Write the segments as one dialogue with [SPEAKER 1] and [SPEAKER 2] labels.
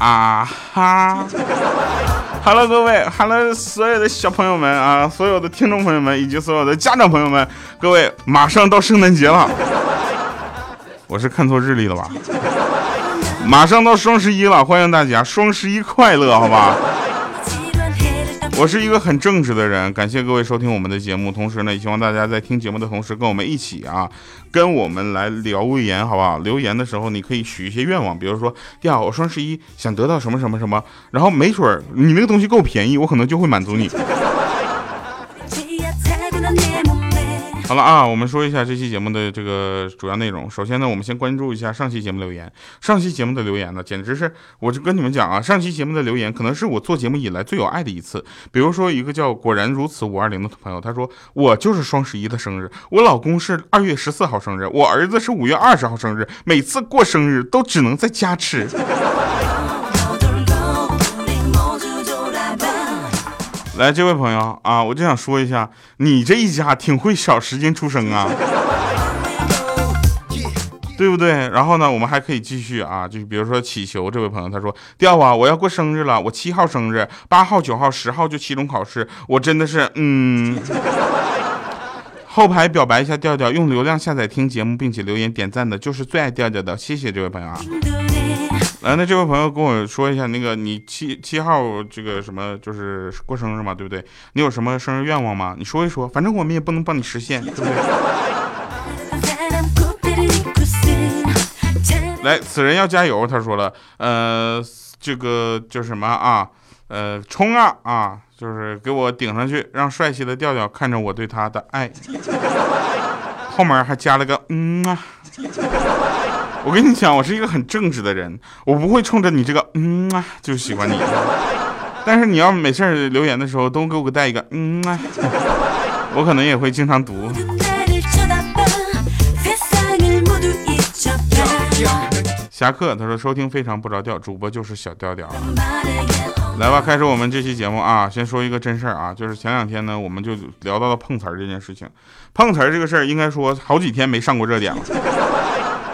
[SPEAKER 1] 啊哈！Hello，各位，Hello，所有的小朋友们啊，所有的听众朋友们以及所有的家长朋友们，各位，马上到圣诞节了，我是看错日历了吧？马上到双十一了，欢迎大家，双十一快乐，好吧？我是一个很正直的人，感谢各位收听我们的节目，同时呢，也希望大家在听节目的同时，跟我们一起啊，跟我们来留言，好不好？留言的时候，你可以许一些愿望，比如说，第二，我双十一想得到什么什么什么，然后没准儿你那个东西够便宜，我可能就会满足你。好了啊，我们说一下这期节目的这个主要内容。首先呢，我们先关注一下上期节目留言。上期节目的留言呢，简直是，我就跟你们讲啊，上期节目的留言可能是我做节目以来最有爱的一次。比如说一个叫果然如此五二零的朋友，他说我就是双十一的生日，我老公是二月十四号生日，我儿子是五月二十号生日，每次过生日都只能在家吃。来，这位朋友啊，我就想说一下，你这一家挺会找时间出生啊，对不对？然后呢，我们还可以继续啊，就比如说祈求这位朋友，他说：调啊，我要过生日了，我七号生日，八号、九号、十号就期中考试，我真的是嗯。后排表白一下调调，用流量下载听节目并且留言点赞的，就是最爱调调的，谢谢这位朋友啊。来，那这位朋友跟我说一下，那个你七七号这个什么，就是过生日嘛，对不对？你有什么生日愿望吗？你说一说，反正我们也不能帮你实现，对不对？来，此人要加油，他说了，呃，这个叫什么啊？呃，冲啊啊！就是给我顶上去，让帅气的调调看着我对他的爱。后面还加了个嗯啊。我跟你讲，我是一个很正直的人，我不会冲着你这个嗯啊就喜欢你。但是你要没事留言的时候都给我带一个嗯啊，我可能也会经常读。侠客他说收听非常不着调，主播就是小调调。来吧，开始我们这期节目啊！先说一个真事儿啊，就是前两天呢，我们就聊到了碰瓷儿这件事情。碰瓷儿这个事儿，应该说好几天没上过热点了。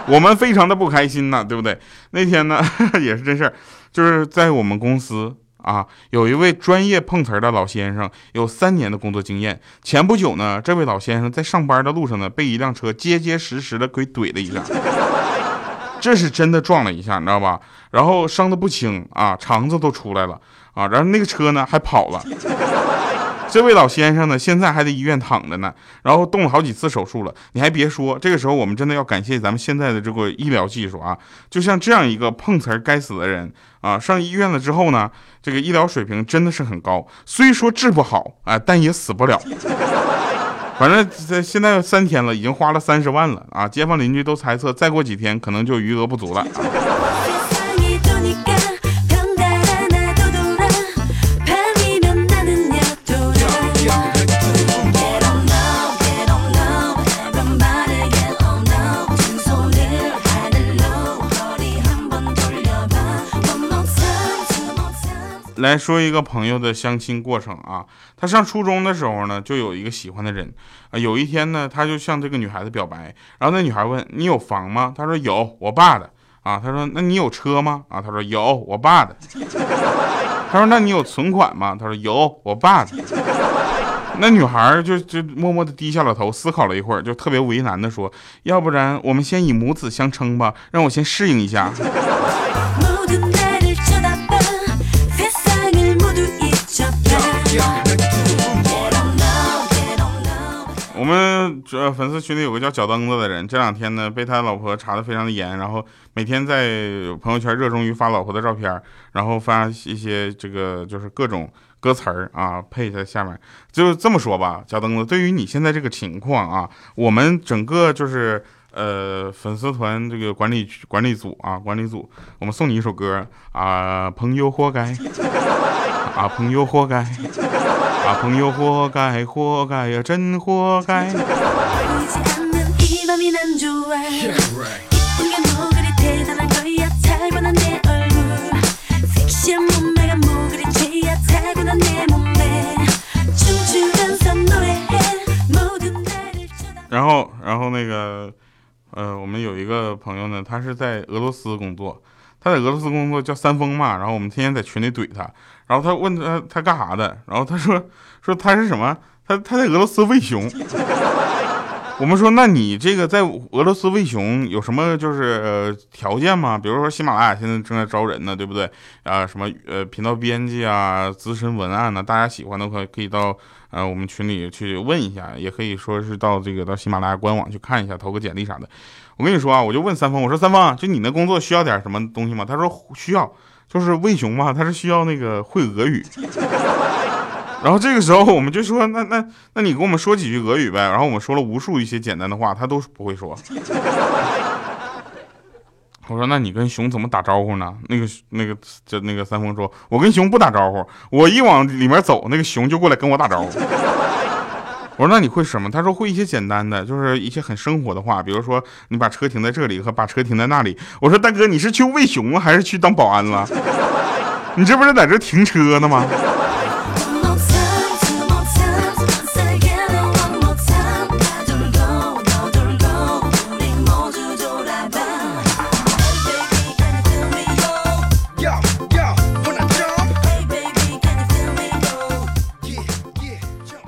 [SPEAKER 1] 我们非常的不开心呐，对不对？那天呢 也是真事儿，就是在我们公司啊，有一位专业碰瓷儿的老先生，有三年的工作经验。前不久呢，这位老先生在上班的路上呢，被一辆车结结实实的给怼了一下，这是真的撞了一下，你知道吧？然后伤的不轻啊，肠子都出来了啊，然后那个车呢还跑了。这位老先生呢，现在还在医院躺着呢，然后动了好几次手术了。你还别说，这个时候我们真的要感谢咱们现在的这个医疗技术啊！就像这样一个碰瓷儿该死的人啊，上医院了之后呢，这个医疗水平真的是很高。虽说治不好啊，但也死不了。反正在现在三天了，已经花了三十万了啊！街坊邻居都猜测，再过几天可能就余额不足了。来说一个朋友的相亲过程啊，他上初中的时候呢，就有一个喜欢的人啊。有一天呢，他就向这个女孩子表白，然后那女孩问：“你有房吗？”他说：“有，我爸的。”啊，他说：“那你有车吗？”啊，他说：“有，我爸的。” 他说：“那你有存款吗？”他说：“有，我爸的。”那女孩就就默默的低下了头，思考了一会儿，就特别为难的说：“要不然我们先以母子相称吧，让我先适应一下。” 我们这粉丝群里有个叫脚蹬子的人，这两天呢被他老婆查的非常的严，然后每天在朋友圈热衷于发老婆的照片，然后发一些这个就是各种歌词儿啊配在下面，就这么说吧，脚蹬子，对于你现在这个情况啊，我们整个就是呃粉丝团这个管理管理组啊管理组，我们送你一首歌啊，朋友活该。啊，朋友活该！啊，朋友活该，活该呀，真活该！然后，然后那个，呃，我们有一个朋友呢，他是在俄罗斯工作。他在俄罗斯工作，叫三丰嘛。然后我们天天在群里怼他，然后他问他他干啥的，然后他说说他是什么，他他在俄罗斯喂熊。我们说，那你这个在俄罗斯喂熊有什么就是条件吗？比如说喜马拉雅现在正在招人呢，对不对？啊，什么呃频道编辑啊，资深文案呢？大家喜欢的话可以到呃我们群里去问一下，也可以说是到这个到喜马拉雅官网去看一下，投个简历啥的。我跟你说啊，我就问三丰，我说三丰，就你那工作需要点什么东西吗？他说需要，就是喂熊嘛，他是需要那个会俄语。然后这个时候我们就说，那那那你给我们说几句俄语呗。然后我们说了无数一些简单的话，他都不会说。我说，那你跟熊怎么打招呼呢？那个那个就那个三丰说，我跟熊不打招呼，我一往里面走，那个熊就过来跟我打招呼。我说，那你会什么？他说会一些简单的，就是一些很生活的话，比如说你把车停在这里和把车停在那里。我说，大哥，你是去喂熊还是去当保安了？你这不是在这停车呢吗？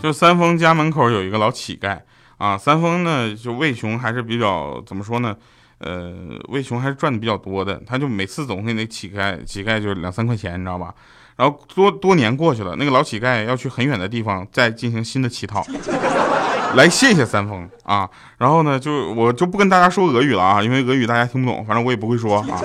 [SPEAKER 1] 就三丰家门口有一个老乞丐啊，三丰呢就魏雄还是比较怎么说呢？呃，魏雄还是赚的比较多的。他就每次总给那乞丐，乞丐就是两三块钱，你知道吧？然后多多年过去了，那个老乞丐要去很远的地方再进行新的乞讨，来谢谢三丰啊。然后呢，就我就不跟大家说俄语了啊，因为俄语大家听不懂，反正我也不会说啊。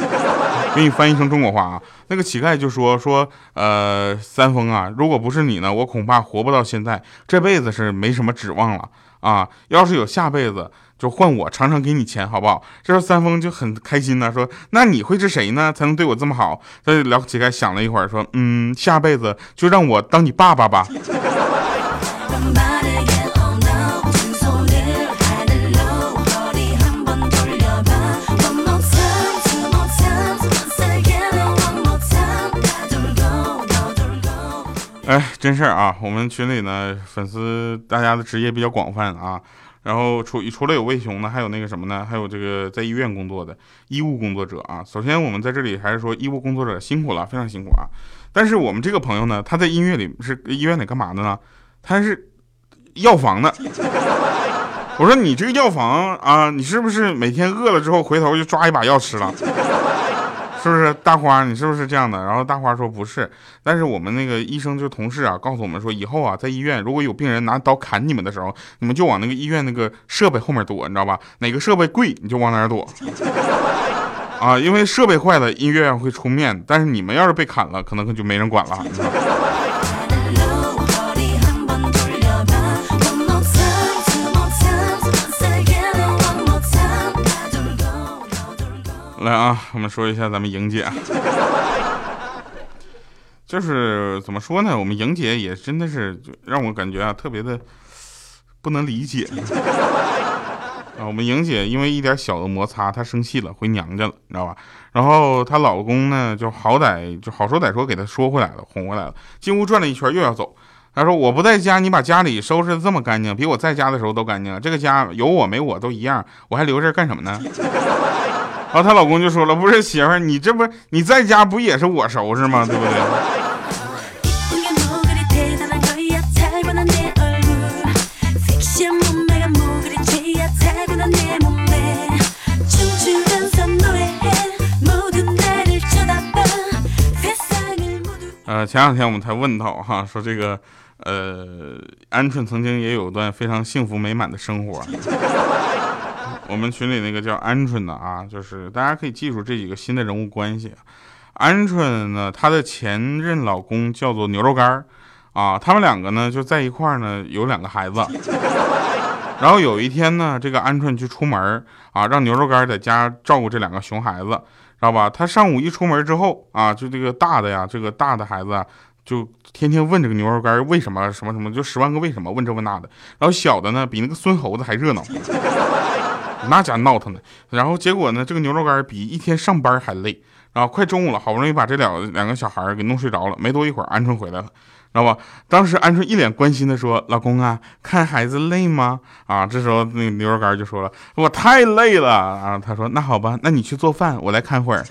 [SPEAKER 1] 给你翻译成中国话啊，那个乞丐就说说，呃，三丰啊，如果不是你呢，我恐怕活不到现在，这辈子是没什么指望了啊。要是有下辈子，就换我常常给你钱，好不好？这时候三丰就很开心呢，说那你会是谁呢？才能对我这么好？这老乞丐想了一会儿，说，嗯，下辈子就让我当你爸爸吧。哎，真事儿啊！我们群里呢，粉丝大家的职业比较广泛啊。然后除除了有魏熊呢，还有那个什么呢？还有这个在医院工作的医务工作者啊。首先，我们在这里还是说医务工作者辛苦了，非常辛苦啊。但是我们这个朋友呢，他在医院里是医院里干嘛的呢？他是药房的。我说你这个药房啊，你是不是每天饿了之后回头就抓一把药吃了？是不是大花？你是不是这样的？然后大花说不是，但是我们那个医生就同事啊，告诉我们说，以后啊，在医院如果有病人拿刀砍你们的时候，你们就往那个医院那个设备后面躲，你知道吧？哪个设备贵，你就往哪儿躲。啊，因为设备坏了，医院会出面，但是你们要是被砍了，可能就没人管了。来啊，我们说一下咱们莹姐，就是怎么说呢？我们莹姐也真的是让我感觉啊，特别的不能理解 啊。我们莹姐因为一点小的摩擦，她生气了，回娘家了，你知道吧？然后她老公呢，就好歹就好说歹说给她说回来了，哄回来了。进屋转了一圈，又要走。她说：“我不在家，你把家里收拾的这么干净，比我在家的时候都干净。这个家有我没我都一样，我还留这干什么呢？”然后她老公就说了：“不是媳妇儿，你这不你在家不也是我收拾吗？对不对？”呃，前两天我们才问到哈，说这个呃，鹌鹑曾经也有段非常幸福美满的生活。我们群里那个叫鹌鹑的啊，就是大家可以记住这几个新的人物关系。鹌鹑呢，她的前任老公叫做牛肉干儿啊，他们两个呢就在一块儿呢，有两个孩子。然后有一天呢，这个鹌鹑去出门啊，让牛肉干在家照顾这两个熊孩子，知道吧？他上午一出门之后啊，就这个大的呀，这个大的孩子就天天问这个牛肉干为什么什么什么，就十万个为什么，问这问那的。然后小的呢，比那个孙猴子还热闹。那家闹腾的，然后结果呢？这个牛肉干比一天上班还累。然后快中午了，好不容易把这两两个小孩给弄睡着了。没多一会儿，鹌鹑回来了，知道吧？当时鹌鹑一脸关心的说：“老公啊，看孩子累吗？”啊，这时候那个牛肉干就说了：“我太累了。”啊，他说：“那好吧，那你去做饭，我来看会儿。”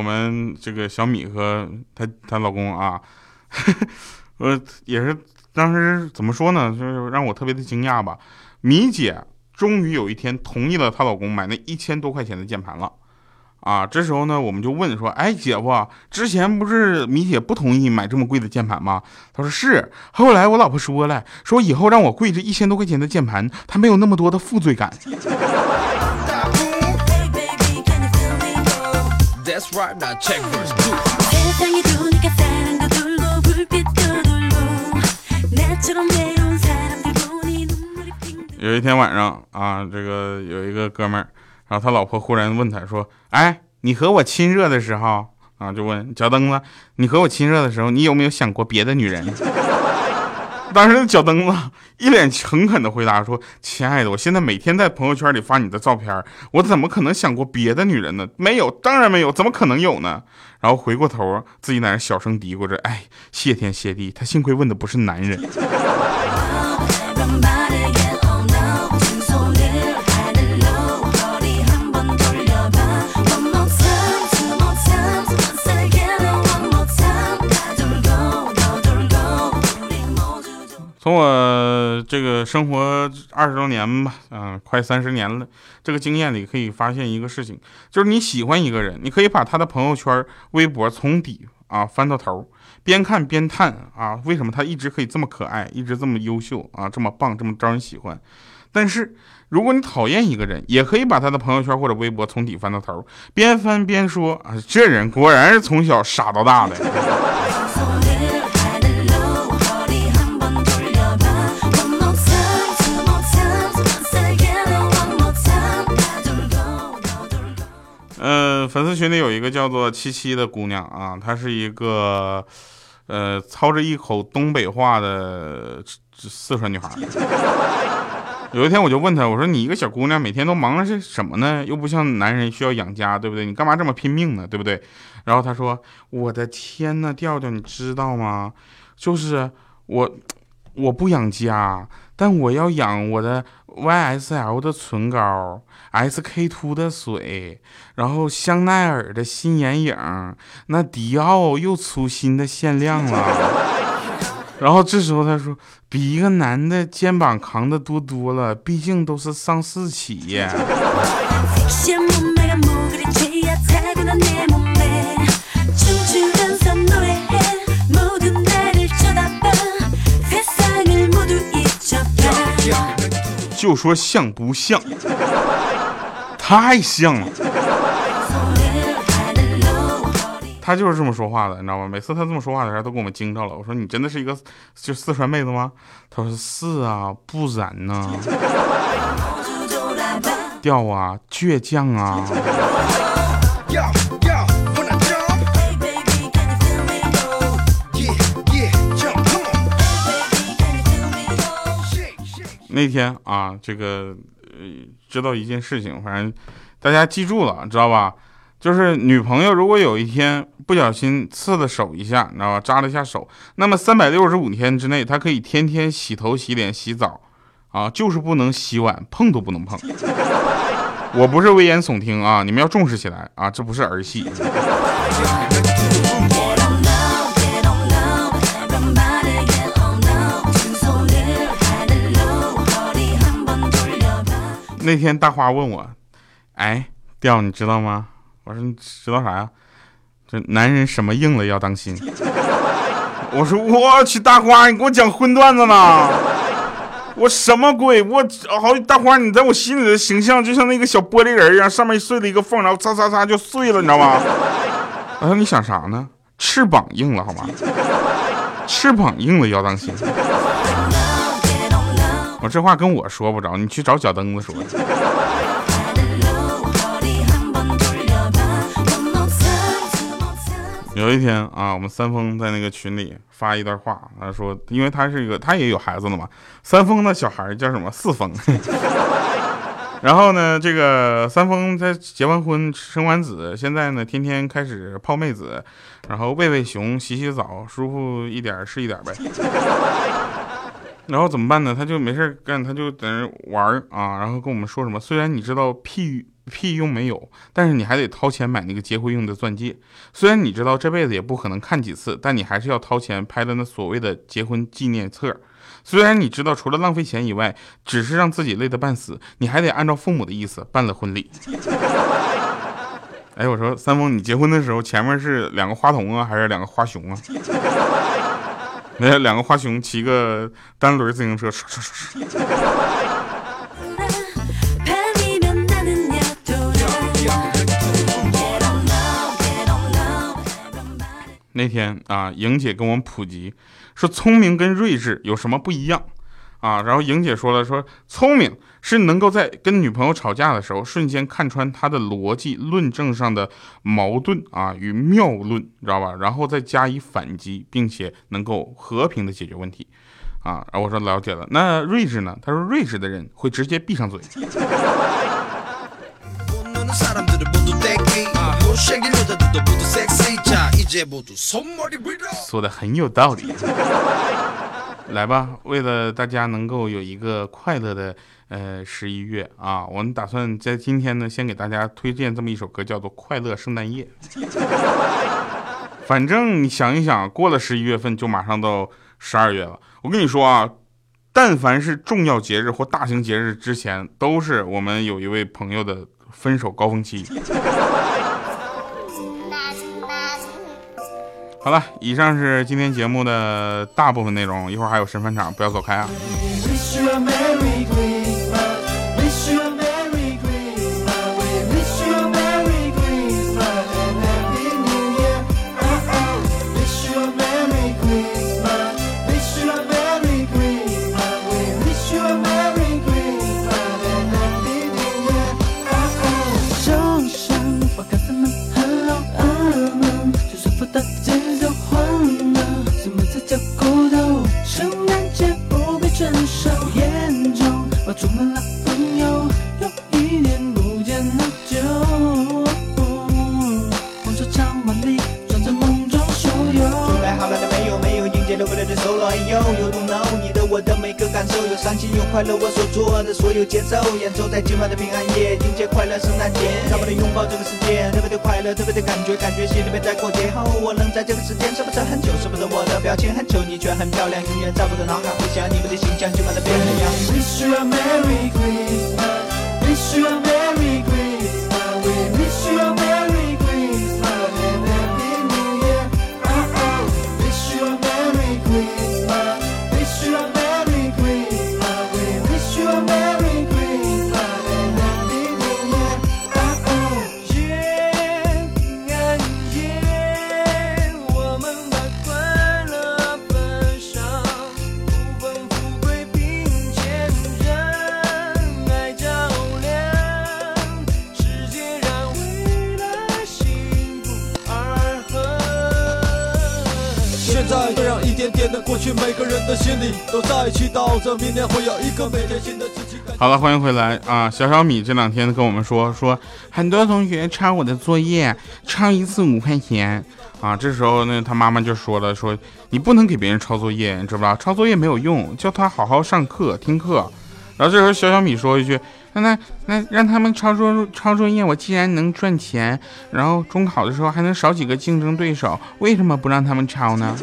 [SPEAKER 1] 我们这个小米和她她老公啊，呃，也是当时怎么说呢，就是让我特别的惊讶吧。米姐终于有一天同意了她老公买那一千多块钱的键盘了。啊，这时候呢，我们就问说，哎，姐夫，之前不是米姐不同意买这么贵的键盘吗？他说是。后来我老婆说了，说以后让我跪着一千多块钱的键盘，她没有那么多的负罪感。有一天晚上啊，这个有一个哥们儿。然后他老婆忽然问他说：“哎，你和我亲热的时候啊，就问脚蹬子，你和我亲热的时候，你有没有想过别的女人？”当时那脚蹬子一脸诚恳的回答说：“亲爱的，我现在每天在朋友圈里发你的照片，我怎么可能想过别的女人呢？没有，当然没有，怎么可能有呢？”然后回过头自己在那小声嘀咕着：“哎，谢天谢地，他幸亏问的不是男人。”从我这个生活二十多年吧，嗯，快三十年了，这个经验里可以发现一个事情，就是你喜欢一个人，你可以把他的朋友圈、微博从底啊翻到头，边看边叹啊，为什么他一直可以这么可爱，一直这么优秀啊，这么棒，这么招人喜欢。但是如果你讨厌一个人，也可以把他的朋友圈或者微博从底翻到头，边翻边说啊，这人果然是从小傻到大的。粉丝群里有一个叫做七七的姑娘啊，她是一个，呃，操着一口东北话的四川女孩。有一天我就问她，我说你一个小姑娘每天都忙的是什么呢？又不像男人需要养家，对不对？你干嘛这么拼命呢？对不对？然后她说，我的天呐，调调，你知道吗？就是我，我不养家，但我要养我的 YSL 的唇膏。SK two 的水，然后香奈儿的新眼影，那迪奥又出新的限量了。然后这时候他说，比一个男的肩膀扛的多多了，毕竟都是上市企业。就说像不像？太像了，他就是这么说话的，你知道吗？每次他这么说话的时候，都给我们惊着了。我说你真的是一个就四川妹子吗？他说是啊，不然呢？调啊，倔强啊。那天啊，这个呃。知道一件事情，反正大家记住了，知道吧？就是女朋友如果有一天不小心刺了手一下，你知道吧？扎了一下手，那么三百六十五天之内，她可以天天洗头、洗脸、洗澡，啊，就是不能洗碗，碰都不能碰。我不是危言耸听啊，你们要重视起来啊，这不是儿戏。那天大花问我：“哎，调你知道吗？”我说：“你知道啥呀？这男人什么硬了要当心。”我说：“我去，大花，你给我讲荤段子呢？我什么鬼？我好大花，你在我心里的形象就像那个小玻璃人一样，上面碎了一个缝，然后擦擦擦就碎了，你知道吗？”我说：“你想啥呢？翅膀硬了好吗？翅膀硬了要当心。”我这话跟我说不着，你去找脚蹬子说。有一天啊，我们三丰在那个群里发一段话，他说，因为他是一个，他也有孩子了嘛。三丰的小孩叫什么？四丰。然后呢，这个三丰他结完婚，生完子，现在呢，天天开始泡妹子，然后喂喂熊，洗洗澡，舒服一点是一点呗。然后怎么办呢？他就没事干，他就在那玩啊，然后跟我们说什么？虽然你知道屁屁用没有，但是你还得掏钱买那个结婚用的钻戒。虽然你知道这辈子也不可能看几次，但你还是要掏钱拍的那所谓的结婚纪念册。虽然你知道除了浪费钱以外，只是让自己累得半死，你还得按照父母的意思办了婚礼。哎，我说三丰，你结婚的时候前面是两个花童啊，还是两个花熊啊？那两个花熊骑个单轮自行车，唰唰唰唰。那天啊，莹姐跟我们普及说，聪明跟睿智有什么不一样啊？然后莹姐说了，说聪明是能够在跟女朋友吵架的时候，瞬间看穿她的逻辑论证上的矛盾啊与谬论，知道吧？然后再加以反击，并且能够和平的解决问题啊。然后我说了解了，那睿智呢？他说睿智的人会直接闭上嘴。说的很有道理，来吧，为了大家能够有一个快乐的呃十一月啊，我们打算在今天呢，先给大家推荐这么一首歌，叫做《快乐圣诞夜》。反正你想一想，过了十一月份就马上到十二月了。我跟你说啊，但凡是重要节日或大型节日之前，都是我们有一位朋友的分手高峰期。好了，以上是今天节目的大部分内容，一会儿还有神返场，不要走开啊。
[SPEAKER 2] 快乐，特别的感觉，感觉心里面在过节后，我能在这个时间，是不是很久？舍不得我的表情很丑，你却很漂亮，永远在我的脑海回想你们的形象，就把它变了样。Wish you a Merry Christmas, wish you a Merry
[SPEAKER 1] 好了，欢迎回来啊！小小米这两天跟我们说说，很多同学抄我的作业，抄一次五块钱啊。这时候呢，他妈妈就说了，说你不能给别人抄作业，你知不知道？抄作业没有用，叫他好好上课听课。然后这时候小小米说一句，那那那让他们抄作抄作业，我既然能赚钱，然后中考的时候还能少几个竞争对手，为什么不让他们抄呢？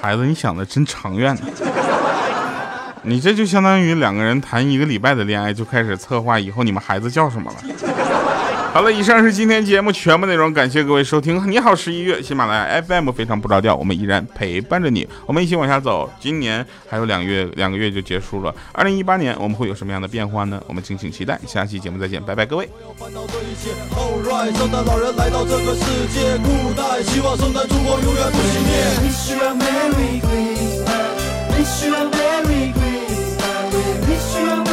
[SPEAKER 1] 孩子，你想的真长远呢。你这就相当于两个人谈一个礼拜的恋爱，就开始策划以后你们孩子叫什么了。好了，以上是今天节目全部内容，感谢各位收听。你好，十一月喜马拉雅 FM 非常不着调，我们依然陪伴着你，我们一起往下走。今年还有两月，两个月就结束了。二零一八年我们会有什么样的变化呢？我们敬请期待。下期节目再见，拜拜，各位。Wish you merry merry